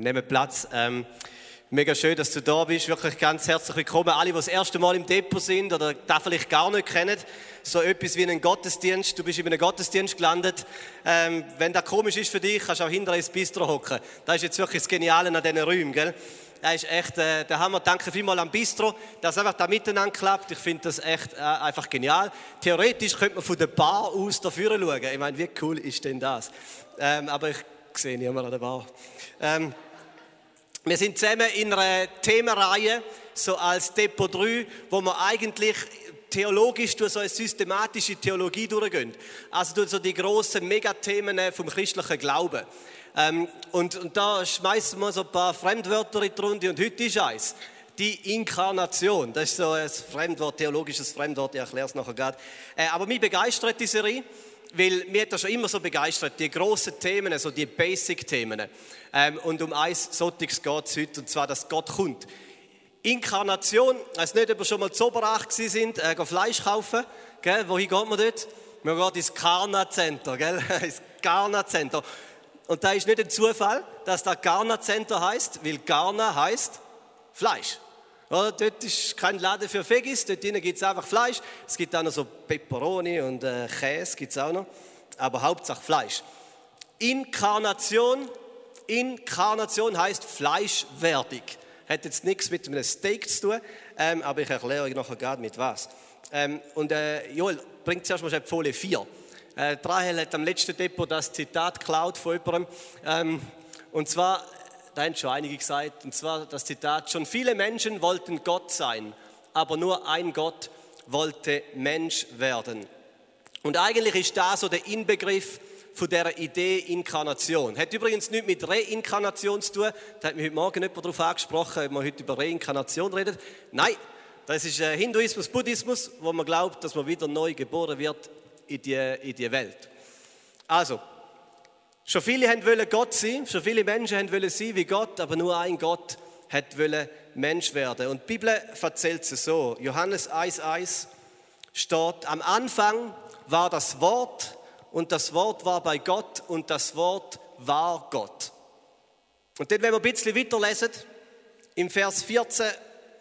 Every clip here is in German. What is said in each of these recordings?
nehmen Platz. Ähm, mega schön, dass du da bist. Wirklich ganz herzlich willkommen. Alle, die das erste Mal im Depot sind oder das vielleicht gar nicht kennen, so etwas wie einen Gottesdienst. Du bist in einem Gottesdienst gelandet. Ähm, wenn das komisch ist für dich, kannst du auch hinter ins Bistro hocken. Das ist jetzt wirklich das Geniale an diesen Räumen, gell? Das ist echt äh, der Hammer. Danke vielmals am Bistro, dass einfach da miteinander klappt. Ich finde das echt äh, einfach genial. Theoretisch könnte man von der Bar aus dafür schauen. Ich meine, wie cool ist denn das? Ähm, aber ich sehe niemanden an der Bar. Ähm, wir sind zusammen in einer Themenreihe, so als Depot 3, wo wir eigentlich theologisch durch so eine systematische Theologie durchgehen. Also durch so die grossen Megathemen vom christlichen Glauben. Ähm, und, und da schmeißen wir so ein paar Fremdwörter in die Runde und heute ist eins. Die Inkarnation, das ist so ein Fremdwort, theologisches Fremdwort, ich erkläre es nachher gerade. Äh, aber mich begeistert die Serie, weil mir das schon immer so begeistert, die grossen Themen, so die Basic-Themen. Ähm, und um eins solches geht es heute, und zwar, dass Gott kommt. Inkarnation, weiß nicht, ob wir schon mal zu Oberach sind, äh, Fleisch kaufen. Gell? Wohin geht man dort? Man geht ins Karna-Center, gell? ins Karna-Center. Und da ist nicht ein Zufall, dass da Garna Center heißt, weil Garna heißt Fleisch. Oder? Dort ist kein Laden für Veggies, dort gibt es einfach Fleisch. Es gibt auch noch so Peperoni und äh, Käse, gibt es auch noch. Aber Hauptsache Fleisch. Inkarnation, Inkarnation heißt fleischwertig. Hat jetzt nichts mit einem Steak zu tun, ähm, aber ich erkläre euch nachher gerade mit was. Ähm, und äh, Joel, bringt zuerst mal Folie 4. Äh, Rahel hat am letzten Depot das Zitat geklaut von jemandem. Ähm, und zwar, da haben schon einige gesagt, und zwar das Zitat, schon viele Menschen wollten Gott sein, aber nur ein Gott wollte Mensch werden. Und eigentlich ist das so der Inbegriff von dieser Idee Inkarnation. Hat übrigens nichts mit Reinkarnation zu tun. Da hat mich heute Morgen jemand darauf angesprochen, ob man heute über Reinkarnation redet. Nein, das ist äh, Hinduismus, Buddhismus, wo man glaubt, dass man wieder neu geboren wird in die, in die Welt. Also, schon viele haben wollen Gott sein, schon viele Menschen haben wollen sein wie Gott, aber nur ein Gott hat wollen Mensch werden. Und die Bibel erzählt es so. Johannes 1,1 steht, am Anfang war das Wort und das Wort war bei Gott und das Wort war Gott. Und dann, wenn wir ein bisschen weiterlesen, im Vers 14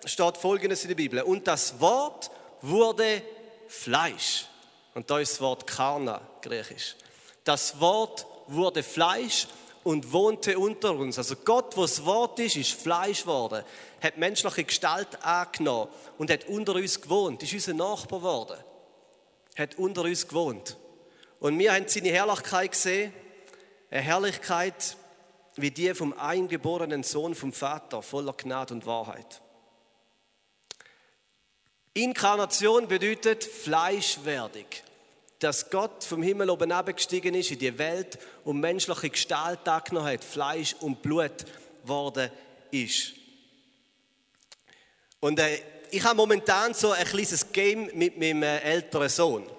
steht Folgendes in der Bibel. Und das Wort wurde Fleisch und da ist das Wort Karna, griechisch. Das Wort wurde Fleisch und wohnte unter uns. Also Gott, wo das Wort ist, ist Fleisch geworden, hat menschliche Gestalt angenommen und hat unter uns gewohnt, ist unser Nachbar geworden, hat unter uns gewohnt. Und wir haben seine Herrlichkeit gesehen, eine Herrlichkeit wie die vom eingeborenen Sohn vom Vater, voller Gnade und Wahrheit. Inkarnation bedeutet Fleischwerdung. Dass Gott vom Himmel oben abgestiegen ist in die Welt und menschliche Gestalt angenommen hat, Fleisch und Blut geworden ist. Und äh, ich habe momentan so ein kleines Game mit meinem äh, älteren Sohn.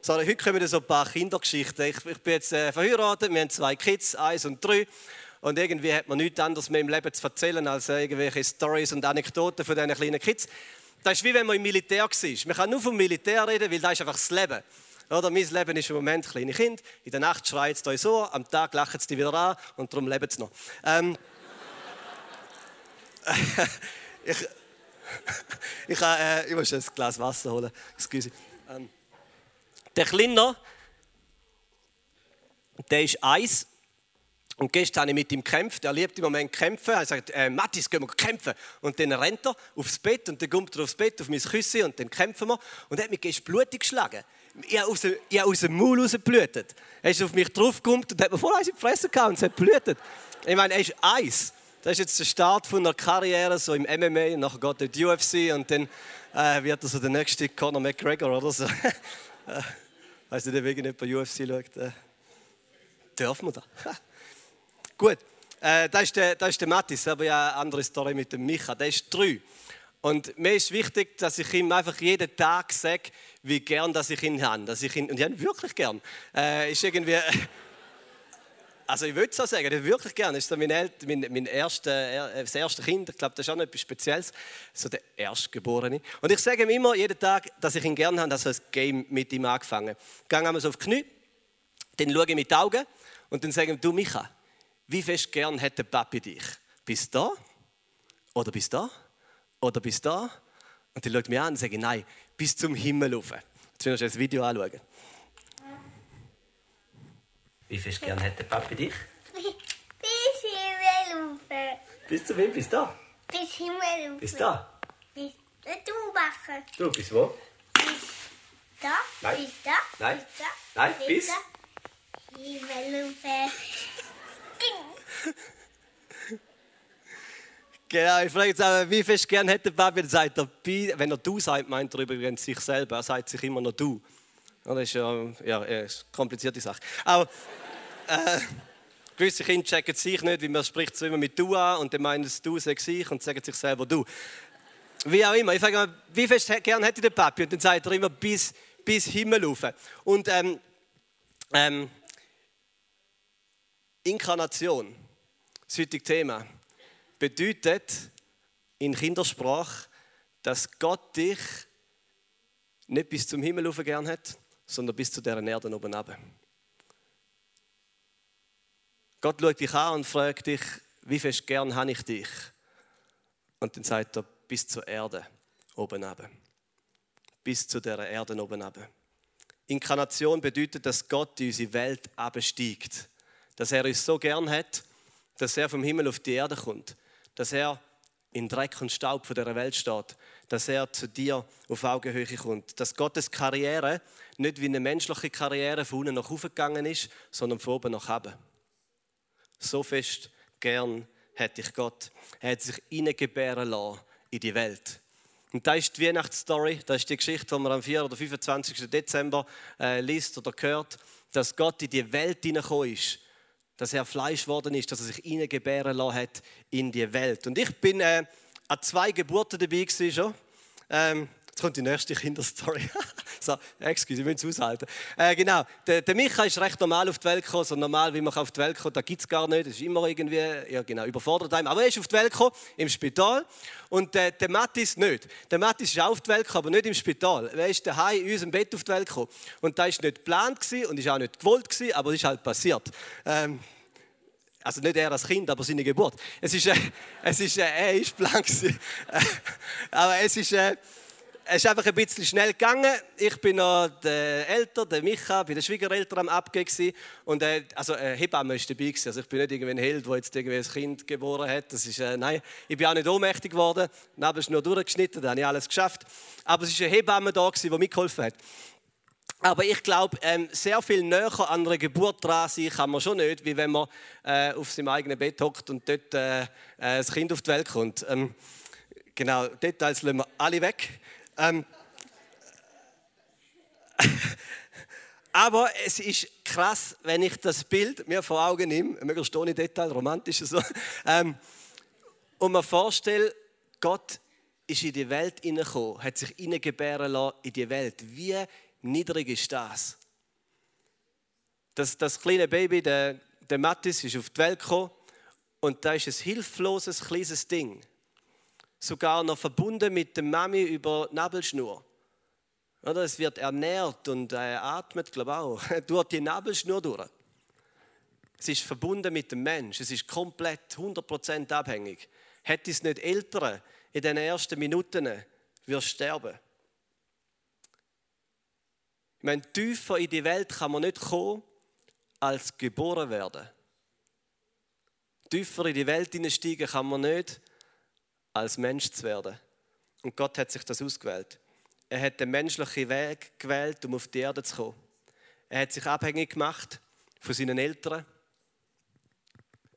So, heute kommen so ein paar Kindergeschichten. Ich, ich bin jetzt äh, verheiratet, wir haben zwei Kids, eins und drei. Und irgendwie hat man nichts anderes mehr im Leben zu erzählen als äh, irgendwelche Stories und Anekdoten von diesen kleinen Kids. Das ist wie wenn man im Militär war. Man kann nur vom Militär reden, weil das ist einfach das Leben. Oder mein Leben ist im Moment kleine Kind. In der Nacht schreit es euch so, am Tag lacht es wieder an und darum lebt es noch. Ähm, ich, ich, äh, ich muss ein Glas Wasser holen. Excuse. Ähm, der Kleiner, der ist eins und gestern habe ich mit ihm gekämpft. Er liebt im Moment kämpfen. Er sagt, äh, Mathis, gehen wir kämpfen. Und dann rennt er aufs Bett und dann kommt er aufs Bett, auf mein Küsse und dann kämpfen wir. Und er hat mich gestern blutig geschlagen. Ich habe aus, dem, ich aus dem Maul rausgeblutet. Er ist auf mich draufgekommen und hat mir voll eins in die Fresse gehauen und es hat blutet. Ich meine, er ist Eis. Das ist jetzt der Start von einer Karriere, so im MMA. Und nachher geht er in die UFC und dann äh, wird er so der nächste Conor McGregor oder so. weißt du, der wegen nicht bei UFC schaut. Äh, dürfen wir da? Gut, äh, das, ist der, das ist der Mathis, aber ja eine andere Story mit dem Micha. Der ist drei. Und mir ist wichtig, dass ich ihm einfach jeden Tag sage, wie gern dass ich ihn habe. Dass ich ihn, und ich habe ihn wirklich gern. Äh, ist irgendwie, also ich würde es auch sagen, ich wirklich gern. Das ist so mein, El mein, mein erste, äh, das erste Kind. Ich glaube, das ist auch noch etwas Spezielles. So der Erstgeborene. Und ich sage ihm immer jeden Tag, dass ich ihn gern habe, dass er ein Game mit ihm angefangen. Ich gehe einmal so auf die Knie, dann schaue ich mit den Augen und dann sage ich ihm, du Micha, wie fest gern hätte Papi dich? Bis da? Oder bis da? Oder bis da? Und die schaut mich an und sagt, nein, bis zum Himmel rauf. Jetzt willst du das Video anschauen. Wie fest gern hätte Papi dich? Bis Himmel rauf. Bis zum Himmel, bis da? Bis Himmel rauf. Bis da? Bis du machen. Du, bis wo? Bis da. Nein. Bis da. Nein. Bis da. Nein, bis? da. Himmel rauf. Genau, ich frage jetzt auch, wie fest gern hätte Papi, dann sagt er, wenn er du sagt, meint er übrigens sich selber, er sagt sich immer noch du. Das ist ja, ja eine komplizierte Sache. Aber äh, gewisse Kinder checken sich nicht, wie man spricht so immer mit du an und dann meinen es du, sagt sich und sagen sich selber du. Wie auch immer, ich frage mal, wie fest gern hätte der Papi? Und dann sagt er immer bis, bis Himmel rauf. Und ähm, ähm, Inkarnation, das heutige Thema, bedeutet in Kindersprache, dass Gott dich nicht bis zum Himmel rauf gern hat, sondern bis zu deren Erde oben runter. Gott schaut dich an und fragt dich, wie fest gern habe ich dich? Und dann sagt er, bis zur Erde oben runter. Bis zu der Erde oben runter. Inkarnation bedeutet, dass Gott in unsere Welt absteigt. Dass er uns so gern hat, dass er vom Himmel auf die Erde kommt. Dass er in Dreck und Staub von dieser Welt steht. Dass er zu dir auf Augenhöhe kommt. Dass Gottes Karriere nicht wie eine menschliche Karriere von unten nach oben gegangen ist, sondern von oben nach oben. So fest gern hätte ich Gott. Er hat sich hineingebären lassen in die Welt. Und da ist die Weihnachtsstory, das ist die Geschichte, die man am 4. oder 25. Dezember äh, liest oder hört, dass Gott in die Welt hineingekommen ist, dass er Fleisch geworden ist, dass er sich hineingebären lassen hat in die Welt. Und ich bin äh, an zwei Geburten dabei gewesen schon. Ähm, jetzt kommt die nächste Kinderstory. so, excuse, ich muss es aushalten. Äh, genau, der, der Micha ist recht normal auf die Welt gekommen, so normal, wie man auf die Welt kommt, da gibt es gar nicht. Das ist immer irgendwie, ja genau, überfordert einem. Aber er ist auf die Welt gekommen, im Spital. Und äh, der Mattis nicht. Der Mattis ist auch auf die Welt gekommen, aber nicht im Spital. Er ist daheim in unserem Bett auf die Welt gekommen. Und da ist nicht geplant und ist auch nicht gewollt gewesen, aber es ist halt passiert. Ähm, also nicht er als Kind, aber seine Geburt. Es ist, äh, es ist, äh, er ist blank gewesen. aber es ist, äh, es ist einfach ein bisschen schnell gegangen. Ich bin noch der Älter, der Micha, bei den Schwiegereltern am Abgehen und äh, also äh, Hebamme ist dabei gewesen. Also ich bin nicht irgendwie ein Held, der jetzt irgendwie ein Kind geboren hat. Das ist, äh, nein, ich bin auch nicht ohnmächtig geworden. Neben ist nur durchgeschnitten, da habe ich alles geschafft. Aber es ist eine Hebamme da gewesen, die mitgeholfen hat. Aber ich glaube, ähm, sehr viel näher an einer Geburt dran sein kann man schon nicht, wie wenn man äh, auf seinem eigenen Bett hockt und dort äh, äh, das Kind auf die Welt kommt. Ähm, genau, Details lassen wir alle weg. Ähm, aber es ist krass, wenn ich das Bild mir vor Augen nehme, möglichst ohne Detail, romantisch so, ähm, und mir vorstelle, Gott ist in die Welt hineingekommen, hat sich hineingebären lassen in die Welt. Wie niedrig ist das? Das, das kleine Baby, der, der Mattis, ist auf die Welt gekommen und da ist ein hilfloses, kleines Ding. Sogar noch verbunden mit der Mami über Nabelschnur. Oder? Es wird ernährt und äh, atmet, glaube ich auch, durch die Nabelschnur durch. Es ist verbunden mit dem Mensch. Es ist komplett 100% abhängig. Hätte es nicht Eltern in den ersten Minuten, wirst sterben. Ich meine, tiefer in die Welt kann man nicht kommen, als geboren werden. Tiefer in die Welt hineinsteigen kann man nicht, als Mensch zu werden. Und Gott hat sich das ausgewählt. Er hat den menschlichen Weg gewählt, um auf die Erde zu kommen. Er hat sich abhängig gemacht von seinen Eltern.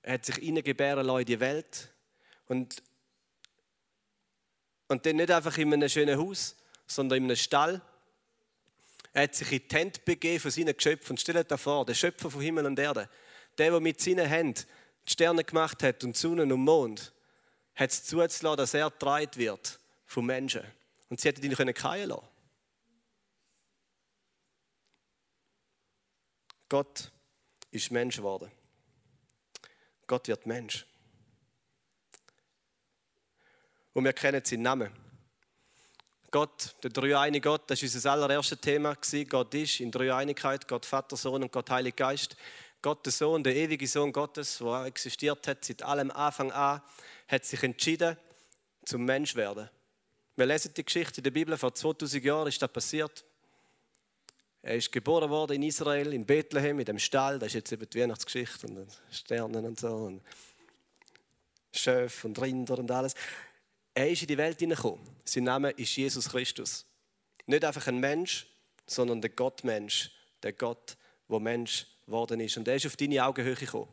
Er hat sich hineingebären lassen in die Welt. Und, und dann nicht einfach in einem schönen Haus, sondern in einem Stall. Er hat sich in die Hände begeben von seinen Geschöpfen. Und stellt dir vor, der Schöpfer von Himmel und Erde, der, der mit seinen Händen die Sterne gemacht hat und Sonne und Mond, hat es zuzulassen, dass er getragen wird von Menschen. Und sie hätten ihn können fallen lassen. Gott ist Mensch geworden. Gott wird Mensch. Und wir kennen seinen Namen. Gott, der dreieinige Gott, das war unser allererstes Thema. Gott ist in Dreieinigkeit, Gott Vater, Sohn und Gott Heiliger Geist. Gott, der Sohn, der ewige Sohn Gottes, der existiert hat seit allem Anfang an, hat sich entschieden, zum Mensch zu werden. Wir lesen die Geschichte in der Bibel, vor 2000 Jahren ist das passiert. Er ist geboren worden in Israel, in Bethlehem, in dem Stall. Das ist jetzt eben die Weihnachtsgeschichte und Sternen und so. Und Schöf und Rinder und alles. Er ist in die Welt hineingekommen. Sein Name ist Jesus Christus. Nicht einfach ein Mensch, sondern der Gottmensch. Der Gott, der Mensch geworden ist. Und er ist auf deine Augenhöhe gekommen.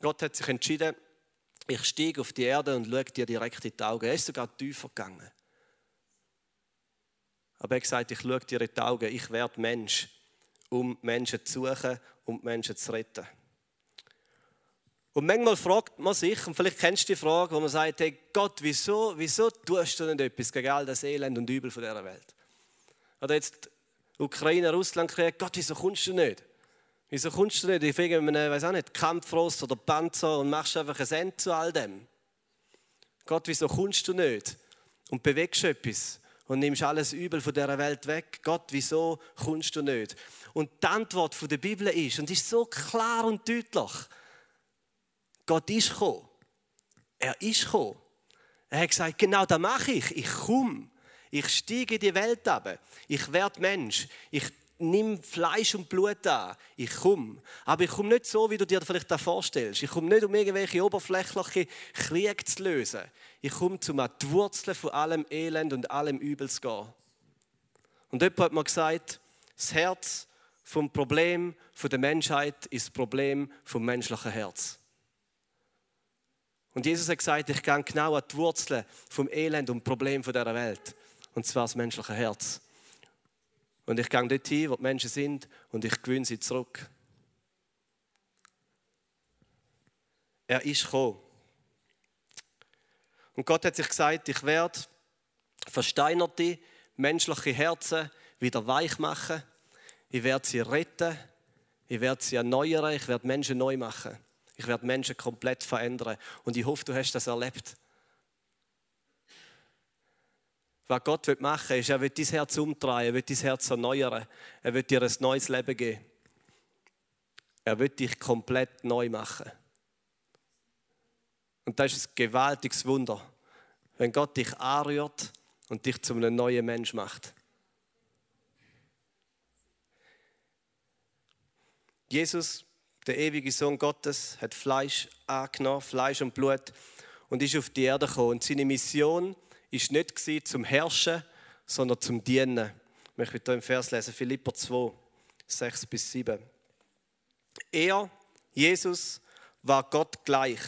Gott hat sich entschieden, ich steige auf die Erde und schaue dir direkt in die Augen. Er ist sogar tiefer gegangen. Aber er hat gesagt, ich schaue dir in die Augen, ich werde Mensch, um Menschen zu suchen, um Menschen zu retten. Und manchmal fragt man sich, und vielleicht kennst du die Frage, wo man sagt, hey Gott, wieso, wieso tust du nicht etwas gegen all das Elend und Übel von dieser Welt? Oder jetzt Ukraine, Russland kriegt, Gott, wieso kommst du nicht? Wieso kommst du nicht in irgendeinem, weiß auch nicht, Kampfrost oder Panzer und machst einfach ein Ende zu all dem? Gott, wieso kommst du nicht und bewegst etwas? und nimmst alles Übel von dieser Welt weg. Gott, wieso kommst du nicht? Und die Antwort der Bibel ist, und ist so klar und deutlich, Gott ist gekommen. Er ist gekommen. Er hat gesagt, genau das mache ich. Ich komme. Ich steige in die Welt ab. Ich werde Mensch. Ich nimm Fleisch und Blut an. Ich komme. Aber ich komme nicht so, wie du dir vielleicht das vorstellst. Ich komme nicht, um irgendwelche oberflächliche Kriege zu lösen. Ich komme, um an die Wurzeln von allem Elend und allem Übel zu gehen. Und jemand hat mir gesagt, das Herz vom Problem der Menschheit ist das Problem vom menschlichen Herz. Und Jesus hat gesagt, ich gehe genau an die Wurzeln vom Elend und Problem dieser Welt. Und zwar das menschliche Herz. Und ich gehe dort hin, wo die Menschen sind, und ich gewinne sie zurück. Er ist gekommen. Und Gott hat sich gesagt, ich werde versteinerte menschliche Herzen wieder weich machen. Ich werde sie retten. Ich werde sie erneuern. Ich werde Menschen neu machen. Ich werde Menschen komplett verändern. Und ich hoffe, du hast das erlebt. Was Gott machen will, ist, er will dein Herz umdrehen, er will dein Herz erneuern, er will dir ein neues Leben geben. Er will dich komplett neu machen. Und das ist ein gewaltiges Wunder, wenn Gott dich anrührt und dich zu einem neuen Mensch macht. Jesus, der ewige Sohn Gottes, hat Fleisch angenommen, Fleisch und Blut und ist auf die Erde gekommen. Und seine Mission ist nicht zum Herrschen, sondern zum Dienen. Ich möchte hier im Vers lesen, Philipper 2, 6 bis 7. Er, Jesus, war Gott gleich.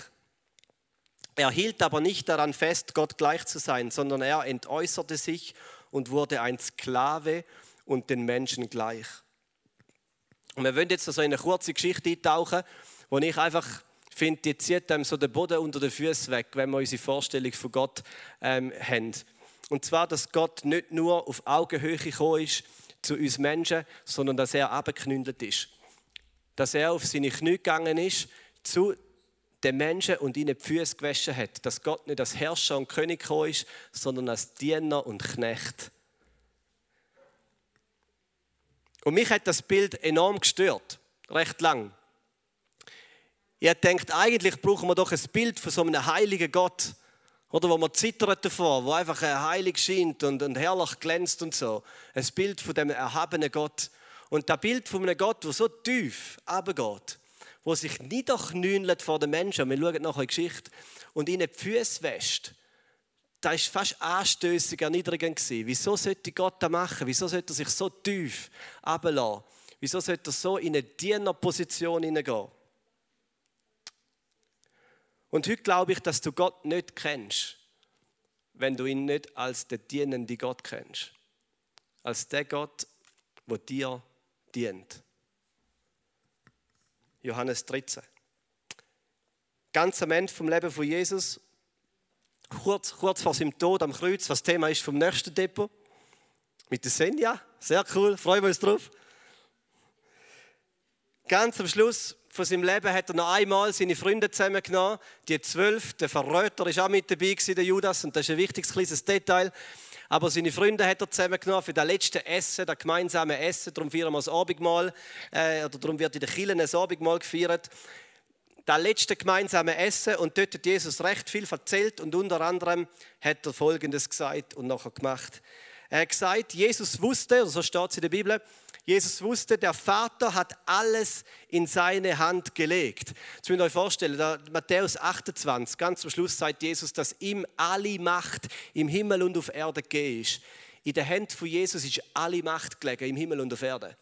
Er hielt aber nicht daran fest, Gott gleich zu sein, sondern er entäußerte sich und wurde ein Sklave und den Menschen gleich. Und wir wollen jetzt so in eine kurze Geschichte eintauchen, wo ich einfach finde, die zieht einem so den Boden unter den Füßen weg, wenn wir unsere Vorstellung von Gott ähm, haben. Und zwar, dass Gott nicht nur auf Augenhöhe gekommen ist zu uns Menschen, sondern dass er abgeknündelt ist. Dass er auf seine Knie gegangen ist zu den Menschen und ihnen die Füße gewaschen hat. Dass Gott nicht als Herrscher und König gekommen ist, sondern als Diener und Knecht. Und mich hat das Bild enorm gestört, recht lang. Ich denkt, eigentlich brauchen wir doch ein Bild von so einem heiligen Gott, oder wo man zittert davor, wo einfach heilig scheint und, und herrlich glänzt und so. Ein Bild von dem erhabenen Gott. Und das Bild von einem Gott, der so tief runtergeht, wo sich niederknüllt vor den Menschen, wir schauen nachher in die Geschichte, und ihnen die Füße wäscht, das war fast anstößig erniedrigend. Wieso sollte Gott das machen? Wieso sollte er sich so tief runterlassen? Wieso sollte er so in eine Dienerposition hineingehen? Und heute glaube ich, dass du Gott nicht kennst, wenn du ihn nicht als den dienenden Gott kennst. Als der Gott, der dir dient. Johannes 13. Ganz am Ende vom Leben von Jesus, kurz, kurz vor seinem Tod am Kreuz, was Thema ist vom nächsten Depot, mit der Senja. Sehr cool, freuen wir uns drauf. Ganz am Schluss von seinem Leben hat er noch einmal seine Freunde zusammengenommen. Die zwölf, der Verräter ist auch mit dabei gewesen, der Judas, und das ist ein wichtiges kleines Detail. Aber seine Freunde hat er zusammengenommen für das letzte Essen, das gemeinsame Essen. Darum feiern wir das Abendmahl. Äh, oder darum wird in den Kirchen ein Abendmahl gefeiert. Das letzte gemeinsame Essen. Und dort hat Jesus recht viel erzählt. Und unter anderem hat er Folgendes gesagt und nachher gemacht. Er hat gesagt, Jesus wusste, oder so steht es in der Bibel, Jesus wusste, der Vater hat alles in seine Hand gelegt. Jetzt müsst ihr euch vorstellen, Matthäus 28, ganz am Schluss sagt Jesus, dass ihm alle Macht im Himmel und auf Erde gegeben ist. In den Händen von Jesus ist alle Macht gelegen, im Himmel und auf Erde.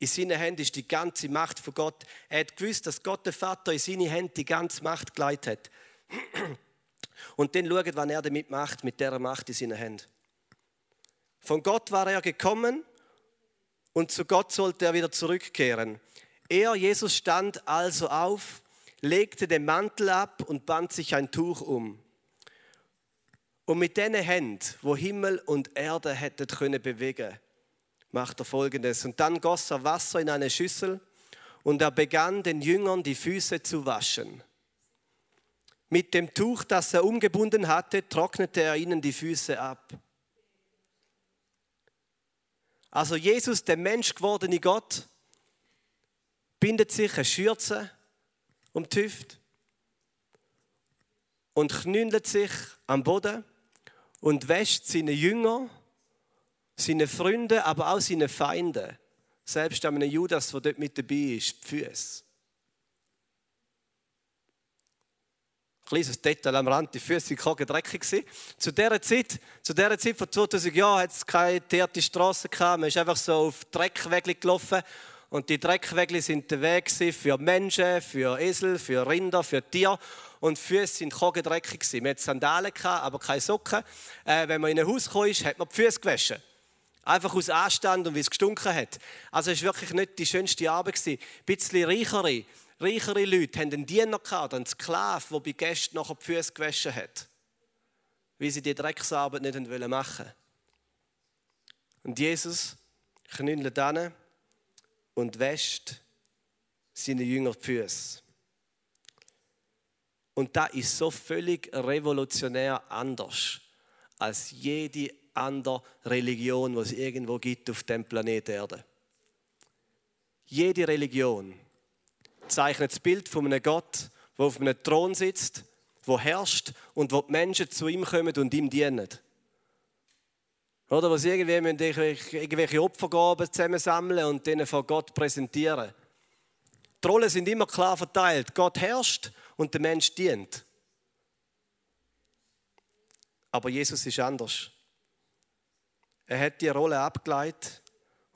In seinen Händen ist die ganze Macht von Gott. Er hat gewusst, dass Gott der Vater in seine Hände die ganze Macht geleitet hat. Und dann schaut, was er damit macht, mit dieser Macht in seinen Händen. Von Gott war er gekommen und zu Gott sollte er wieder zurückkehren. Er, Jesus, stand also auf, legte den Mantel ab und band sich ein Tuch um. Und mit diesen Händen, wo Himmel und Erde hätten können bewegen, macht er folgendes. Und dann goss er Wasser in eine Schüssel und er begann den Jüngern die Füße zu waschen. Mit dem Tuch, das er umgebunden hatte, trocknete er ihnen die Füße ab. Also Jesus, der Mensch gewordene Gott, bindet sich eine Schürze um die Hüfte und knündelt sich am Boden und wäscht seine Jünger, seine Freunde, aber auch seine Feinde, selbst einem Judas, der dort mit dabei ist, die Füße. Kleines Detail am Rand, die Füße waren dreckig. Zu dieser Zeit, zu dieser Zeit vor 2000 Jahren hat es keine teerte Straße gehabt. Man ist einfach so auf Dreckwege gelaufen. Und die Dreckwege sind der Weg für Menschen, für Esel, für Rinder, für Tiere. Und die Füße sind dreckig. Man hatte Sandalen, aber keine Socken. Äh, wenn man in ein Haus kam, hat man die Füße gewaschen. Einfach aus Anstand und wie es gestunken hat. Also es war wirklich nicht die schönste Arbeit. Ein bisschen reichere reichere Leute haben einen Diener gehabt, einen Sklaven, der bei Gästen nachher die Füße gewaschen hat. Weil sie die Drecksarbeit nicht machen wollten. Und Jesus knündelt an und wäscht seine Jünger die Füße. Und das ist so völlig revolutionär anders als jede andere Religion, die es irgendwo gibt auf dem Planeten Erde. Jede Religion zeichnet das Bild von einem Gott, der auf einem Thron sitzt, der herrscht und wo die Menschen zu ihm kommen und ihm dienen. Oder was irgendwie irgendwelche Opfergaben zusammensammeln und denen vor Gott präsentieren. Die Rollen sind immer klar verteilt. Gott herrscht und der Mensch dient. Aber Jesus ist anders. Er hat die Rolle abgeleitet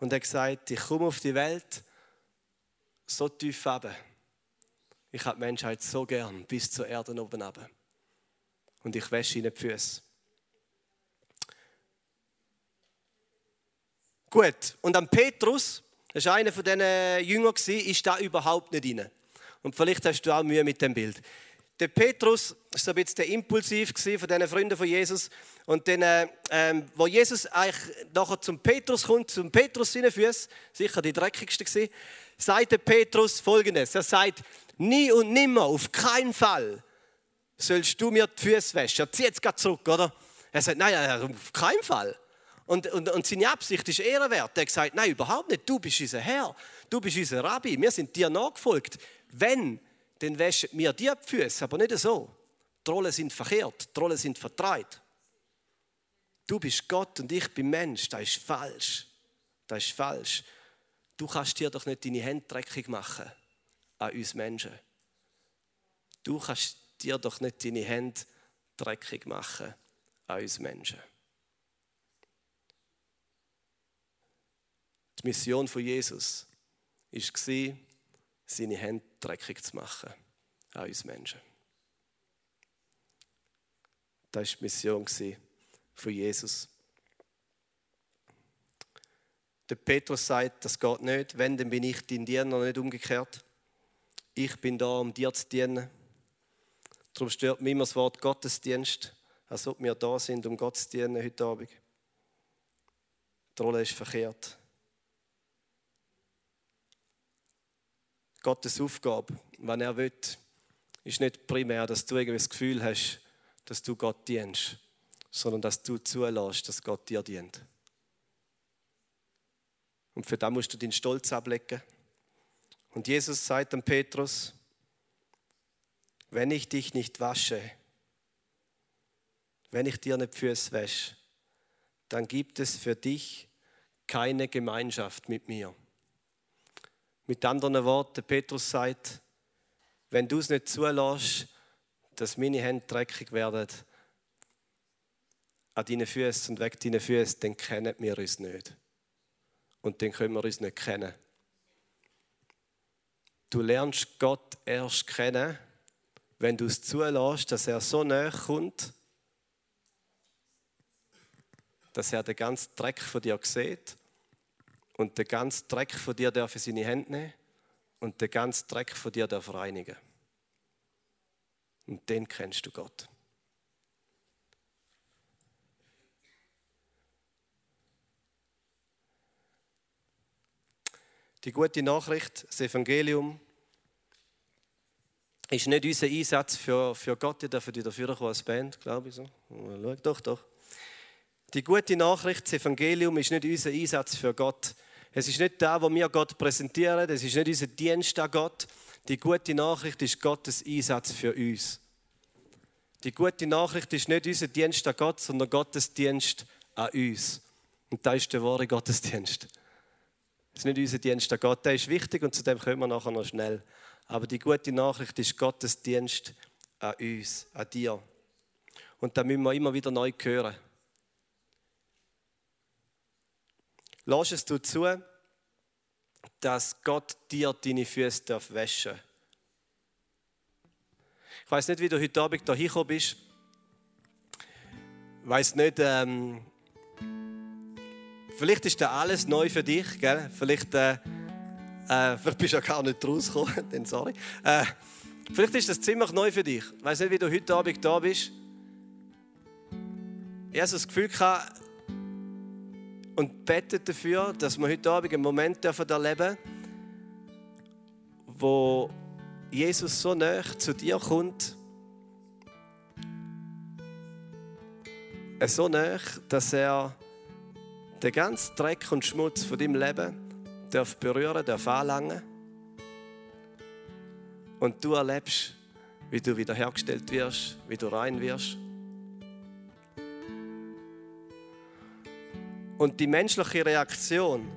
und hat gesagt, ich komme auf die Welt so tief runter. Ich habe die Menschheit so gern bis zur Erde oben runter. Und ich wäsche ihnen die Füße. Gut, und am Petrus, das war einer von diesen Jüngern, ist da überhaupt nicht rein. Und vielleicht hast du auch Mühe mit dem Bild. Der Petrus war so ein bisschen impulsiv von diesen Freunden von Jesus. Und dann, äh, ähm, wo Jesus eigentlich nachher zum Petrus kommt, zum Petrus seine Füße, sicher die dreckigste gewesen, sagt der Petrus folgendes. Er sagt, nie und nimmer, auf keinen Fall sollst du mir die Füße waschen. Er zieht jetzt gerade zurück, oder? Er sagt, nein, auf keinen Fall. Und, und, und seine Absicht ist ehrenwert. Er gesagt, nein, überhaupt nicht. Du bist unser Herr. Du bist unser Rabbi. Wir sind dir nachgefolgt. Wenn, dann waschen wir dir die Füße, aber nicht so. Die sind verkehrt. Die sind vertreibt. Du bist Gott und ich bin Mensch. Das ist falsch. Das ist falsch du kannst dir doch nicht deine Hände dreckig machen an uns Menschen. Du kannst dir doch nicht deine Hände dreckig machen an uns Menschen. Die Mission von Jesus war, seine Hände dreckig zu machen an uns Menschen. Das war die Mission von Jesus. Der Petrus sagt, das geht nicht. Wenn, dann bin ich dein Diener, nicht umgekehrt. Ich bin da, um dir zu dienen. Darum stört mich immer das Wort Gottesdienst, als ob wir da sind, um Gott zu dienen heute Abend. Die Rolle ist verkehrt. Gottes Aufgabe, wenn er will, ist nicht primär, dass du irgendwie das Gefühl hast, dass du Gott dienst, sondern dass du zulässt, dass Gott dir dient. Und für das musst du deinen Stolz ablegen. Und Jesus sagt dann Petrus, wenn ich dich nicht wasche, wenn ich dir nicht Füße wäsche, dann gibt es für dich keine Gemeinschaft mit mir. Mit anderen Worten, Petrus sagt, wenn du es nicht zulässt, dass meine Hände dreckig werden an deinen Füßen und weg deinen Füßen, dann kennen wir uns nicht. Und dann können wir uns nicht kennen. Du lernst Gott erst kennen, wenn du es zulässt, dass er so näher kommt, dass er den ganzen Dreck von dir sieht und den ganzen Dreck von dir darf in seine Hände nehmen und den ganzen Dreck von dir darf reinigen. Und den kennst du Gott. Die gute Nachricht, das Evangelium, ist nicht unser Einsatz für, für Gott. Ihr dürft wieder führen als Band, glaube ich. So. Doch, doch. Die gute Nachricht, das Evangelium, ist nicht unser Einsatz für Gott. Es ist nicht da, wo wir Gott präsentieren. Es ist nicht unser Dienst an Gott. Die gute Nachricht ist Gottes Einsatz für uns. Die gute Nachricht ist nicht unser Dienst an Gott, sondern Gottes Dienst an uns. Und da ist der wahre Gottesdienst. Das ist nicht unser Dienst an Gott. Der ist wichtig und zu dem kommen wir nachher noch schnell. Aber die gute Nachricht ist Gottes Dienst an uns, an dir. Und da müssen wir immer wieder neu hören. Lass es du zu, dass Gott dir deine Füße waschen darf. Ich weiß nicht, wie du heute Abend hier hingekommen bist. Ich weiß nicht, ähm, vielleicht ist da alles neu für dich, gell? Vielleicht, äh, äh, vielleicht bist du ja gar nicht rausgekommen, dann sorry. Äh, vielleicht ist das ziemlich neu für dich. Ich weiß nicht, wie du heute Abend da bist. Ich habe das Gefühl gehabt, und bete dafür, dass wir heute Abend einen Moment erleben dürfen, wo Jesus so nah zu dir kommt, so nah, dass er den ganzen Dreck und Schmutz von deinem Leben darf berühren, darf anlangen und du erlebst, wie du wiederhergestellt wirst, wie du rein wirst. Und die menschliche Reaktion,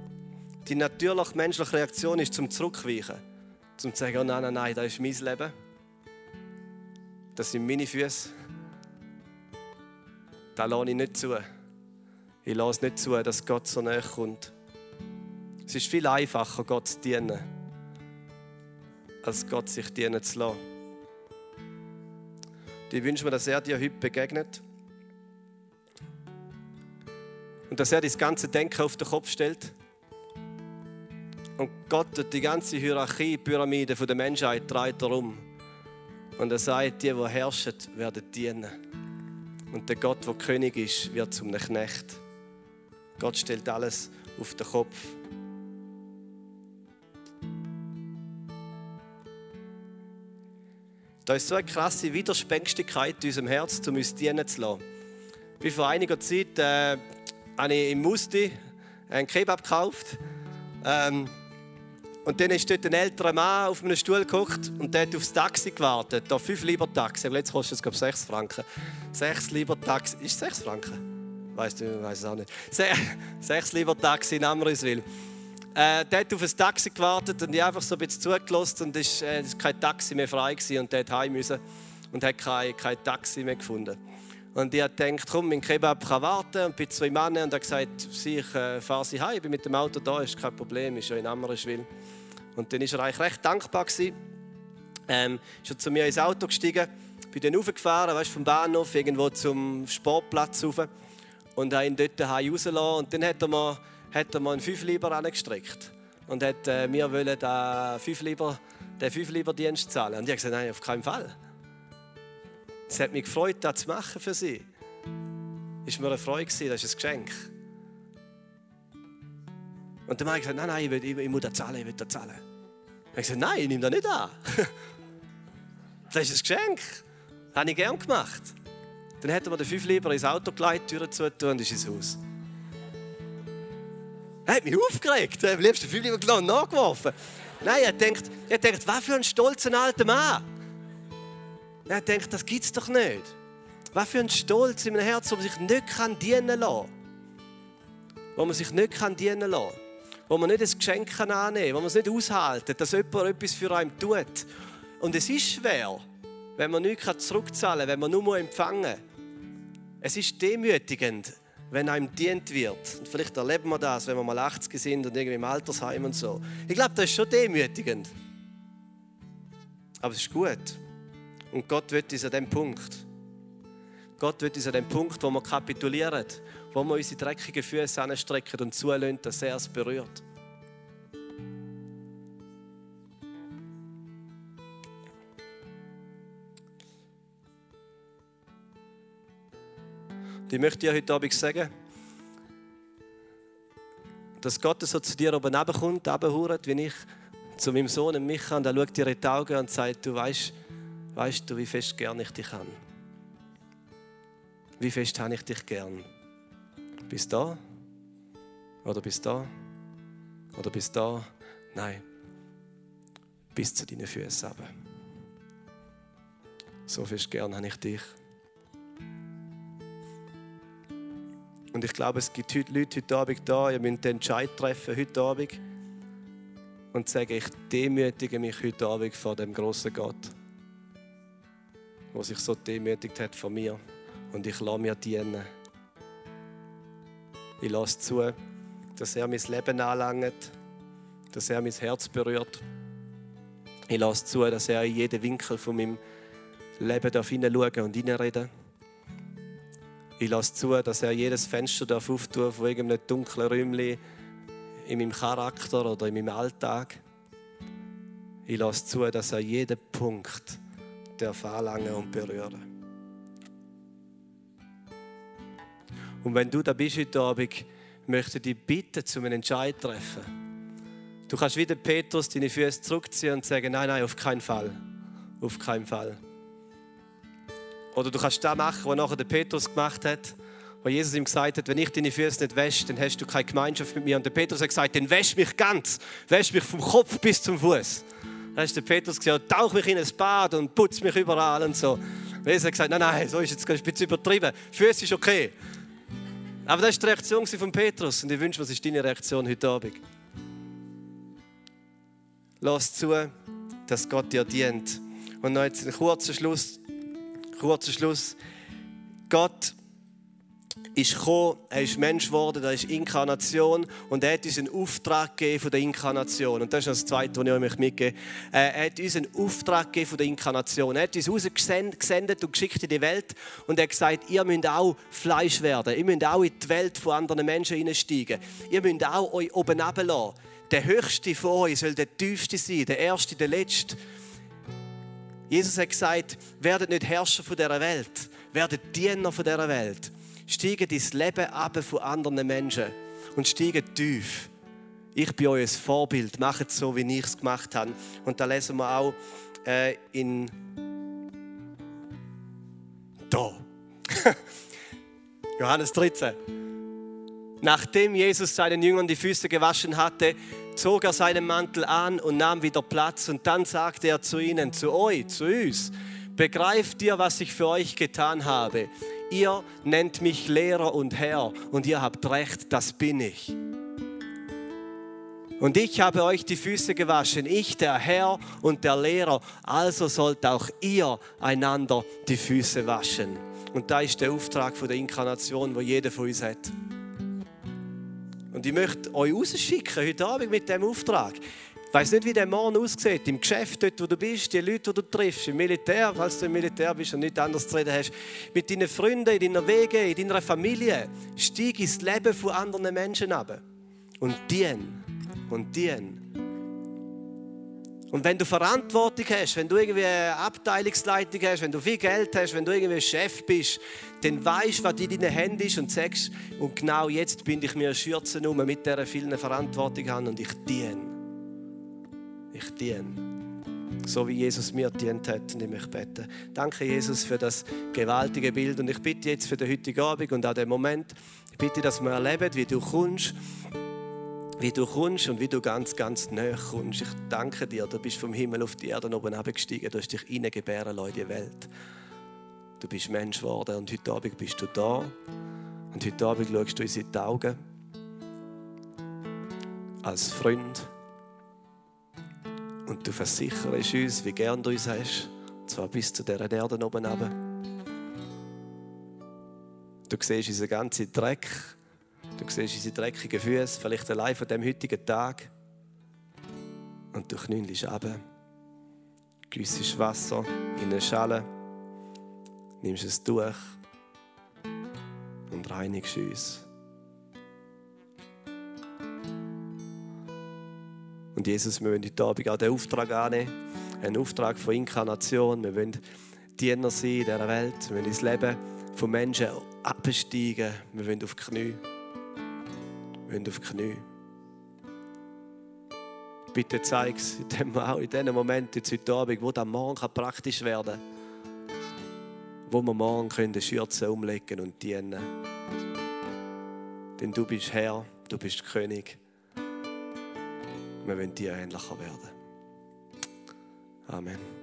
die natürlich menschliche Reaktion ist zum Zurückweichen. Zum zu sagen, oh nein, nein, nein, das ist mein Leben. Das sind meine Füße. Das lasse ich nicht zu. Ich lasse nicht zu, dass Gott so näher kommt. Es ist viel einfacher, Gott zu dienen, als Gott sich dienen zu lassen. Ich wünsche mir, dass er dir heute begegnet und dass er das ganze Denken auf den Kopf stellt. Und Gott hat die ganze Hierarchie, Pyramide der Menschheit dreht darum. Und er sagt, die, die herrschen, werden dienen. Und der Gott, der König ist, wird zum Knecht. Gott stellt alles auf den Kopf. Da ist so eine krasse Widerspänstigkeit in unserem Herz, um uns dienen zu lassen. Wie vor einiger Zeit äh, habe ich im Musti einen Kebab gekauft. Ähm, und dann ist dort ein älterer Mann auf einem Stuhl gekocht und der hat aufs Taxi gewartet. Da 5 Lieber Taxi. Jetzt kostet es, glaube ich, 6 Franken. 6 Lieber Taxi. Ist 6 Franken? Weißt du, weiß es auch nicht. 6 Lieber Taxi in Amriswil. Äh, der hat auf ein Taxi gewartet und ich einfach so ein bisschen zugelassen und es war äh, kein Taxi mehr frei gewesen und der hat heim müssen und hat kein, kein Taxi mehr gefunden. Und ich habe gedacht, komm, mein Kebab kann warten. Und bei zwei Männern und er gesagt, ich äh, fahre sie heim, ich bin mit dem Auto da, ist kein Problem, ist ja in Ammerschwil. Und dann war er eigentlich recht dankbar. Gewesen. Ähm, ist er zu mir ins Auto gestiegen, bin dann raufgefahren, weißt, vom Bahnhof irgendwo zum Sportplatz rauf und habe ihn dort heim rausgelassen. Und dann hat er mir, hat er mir einen 5 Lieber angestreckt und hat äh, mir wollen den 5 Lieber, den 5 Lieber Dienst zahlen. Und ich habe gesagt, nein, auf keinen Fall. Es hat mich gefreut, das zu machen für sie. Es war mir eine Freude, das ist ein Geschenk. Und dann habe ich gesagt, nein, nein, ich, will, ich, ich muss das zahlen, ich will das zahlen. Ich habe gesagt, nein, ich nehme das nicht an. das ist ein Geschenk. Das habe ich gern gemacht. Dann hätte man den fünf lieber ins Auto geleitet, Türen zu und ist ins Haus. Er hat mich aufgeregt. Er hat am liebsten fünf lieber und nachgeworfen. Nein, er denkt, er denkt, was für ein stolzer alter Mann. Er denkt, das gibt's doch nicht. Was für ein Stolz in meinem Herzen, wo man sich nicht kann dienen kann. Wo man sich nicht kann dienen kann. Wo man nicht ein Geschenk kann annehmen kann. Wo man es nicht aushalten dass jemand etwas für einen tut. Und es ist schwer, wenn man nichts zurückzahlen kann, wenn man nur empfangen muss. Es ist demütigend, wenn einem dient wird. Und vielleicht erleben wir das, wenn wir mal 80 sind und irgendwie im Altersheim und so. Ich glaube, das ist schon demütigend. Aber es ist gut. Und Gott wird uns an dem Punkt. Gott wird uns an dem Punkt, wo wir kapitulieren, wo wir unsere dreckigen Füße anstrecken und zulassen, dass er es berührt. Ich möchte dir heute Abend sagen, dass Gott so zu dir oben kommt, runterhurt, wie ich zu meinem Sohn Micha, und er schaut dir in die Augen und sagt, du weißt, weißt du, wie fest gern ich dich habe. Wie fest habe ich dich gern. Bis da? Oder bis da? Oder bis da? Nein. Bis zu deinen Füßen. So fest gern habe ich dich. Und ich glaube, es gibt heute Leute heute Abend da, ihr müsst den Entscheid treffen heute Abend und sagen, ich demütige mich heute Abend vor dem großen Gott, der sich so demütigt hat von mir. Und ich lasse mir dienen. Ich lasse zu, dass er mein Leben anlangt, dass er mein Herz berührt. Ich lasse zu, dass er in jeden Winkel von meinem Leben hineinschauen und hineinreden darf. Ich lasse zu, dass er jedes Fenster darf auftun von irgendeinem dunklen Räumchen in meinem Charakter oder in meinem Alltag. Ich lasse zu, dass er jeden Punkt darf anlangen und berühren. Und wenn du da bist heute Abend, möchte ich dich bitten, zu einem Entscheid treffen. Du kannst wieder Petrus deine Füße zurückziehen und sagen, nein, nein, auf keinen Fall. Auf keinen Fall. Oder du kannst das machen, was nachher der Petrus gemacht hat, wo Jesus ihm gesagt hat, wenn ich deine Füße nicht wäsche, dann hast du keine Gemeinschaft mit mir. Und der Petrus hat gesagt, dann wäsch mich ganz, wäsch mich vom Kopf bis zum Fuß. Dann hat der Petrus gesagt, tauch mich in ein Bad und putz mich überall und so. Und Jesus hat gesagt, nein, nein, so ist jetzt ein bisschen übertrieben. Füße ist okay. Aber das war die Reaktion von Petrus. Und ich wünsche, was ist deine Reaktion heute Abend? Lass zu, dass Gott dir dient. Und noch jetzt ein kurzer Schluss kurzer Schluss. Gott ist gekommen, er ist Mensch geworden, das ist Inkarnation und er hat uns einen Auftrag gegeben von der Inkarnation. Und das ist das Zweite, was ich euch mitgebe. Äh, er hat uns einen Auftrag gegeben von der Inkarnation. Er hat uns rausgesendet und geschickt in die Welt und er hat gesagt, ihr müsst auch Fleisch werden. Ihr müsst auch in die Welt von anderen Menschen hineinsteigen. Ihr müsst auch euch oben runterlassen. Der Höchste von euch soll der Tiefste sein, der Erste, der Letzte. Jesus hat gesagt, werdet nicht Herrscher von dieser Welt, werdet Diener von dieser Welt. Steigt ins Leben ab von anderen Menschen und steigt tief. Ich bin euer Vorbild, macht es so, wie ich es gemacht habe. Und da lesen wir auch äh, in da. Johannes 13. Nachdem Jesus seinen Jüngern die Füße gewaschen hatte, zog er seinen Mantel an und nahm wieder Platz. Und dann sagte er zu ihnen, zu euch, zu uns, begreift ihr, was ich für euch getan habe? Ihr nennt mich Lehrer und Herr und ihr habt recht, das bin ich. Und ich habe euch die Füße gewaschen, ich der Herr und der Lehrer, also sollt auch ihr einander die Füße waschen. Und da ist der Auftrag von der Inkarnation, wo jeder von uns hat. Und ich möchte euch rausschicken heute Abend mit diesem Auftrag. Ich weiß nicht, wie der Morgen aussieht, im Geschäft, dort wo du bist, die Leute, die du triffst, im Militär, falls du im Militär bist und nichts anderes zu reden hast, mit deinen Freunden, in deiner Wege, in deiner Familie. Steig ins Leben von anderen Menschen ab. Und dien. Und dien. Und wenn du Verantwortung hast, wenn du irgendwie eine Abteilungsleitung hast, wenn du viel Geld hast, wenn du irgendwie Chef bist, dann weißt du, was in deinen Händen ist und sagst, und genau jetzt binde ich mir eine Schürze um, mit der vielen Verantwortung an und ich diene. Ich diene. so wie Jesus mir dient hat. Und ich möchte beten. Danke, Jesus, für das gewaltige Bild. Und ich bitte jetzt für den heutigen Abend und auch den Moment, ich bitte, dass wir erleben, wie du kommst, wie du kommst und wie du ganz, ganz näher kommst. Ich danke dir, du bist vom Himmel auf die Erde oben abgestiegen, du hast dich reingebären in die Welt. Du bist Mensch geworden und heute Abend bist du da. Und heute Abend schaust du uns in die Augen. Als Freund. Und du versicherst uns, wie gern du uns hast. Und zwar bis zu dieser Erde oben runter. Du siehst unseren ganzen Dreck. Du siehst unsere dreckigen Füße, vielleicht allein von dem heutigen Tag. Und du knüllst ab. Güssest Wasser in eine Schale, nimmst es durch und reinigst uns. Und Jesus, wir wollen heute Abend auch den Auftrag annehmen, einen Auftrag von Inkarnation. Wir wollen Diener sein in dieser Welt. Wir wollen ins Leben von Menschen absteigen. Wir wollen auf die Knie. Wollen auf die Knie. Bitte zeig es in auch in diesen Momenten jetzt heute Abend, wo das morgen praktisch werden kann. Wo wir morgen können die Schürze umlegen und dienen. Denn du bist Herr, du bist König. Wir wollen dir ähnlicher werden. Amen.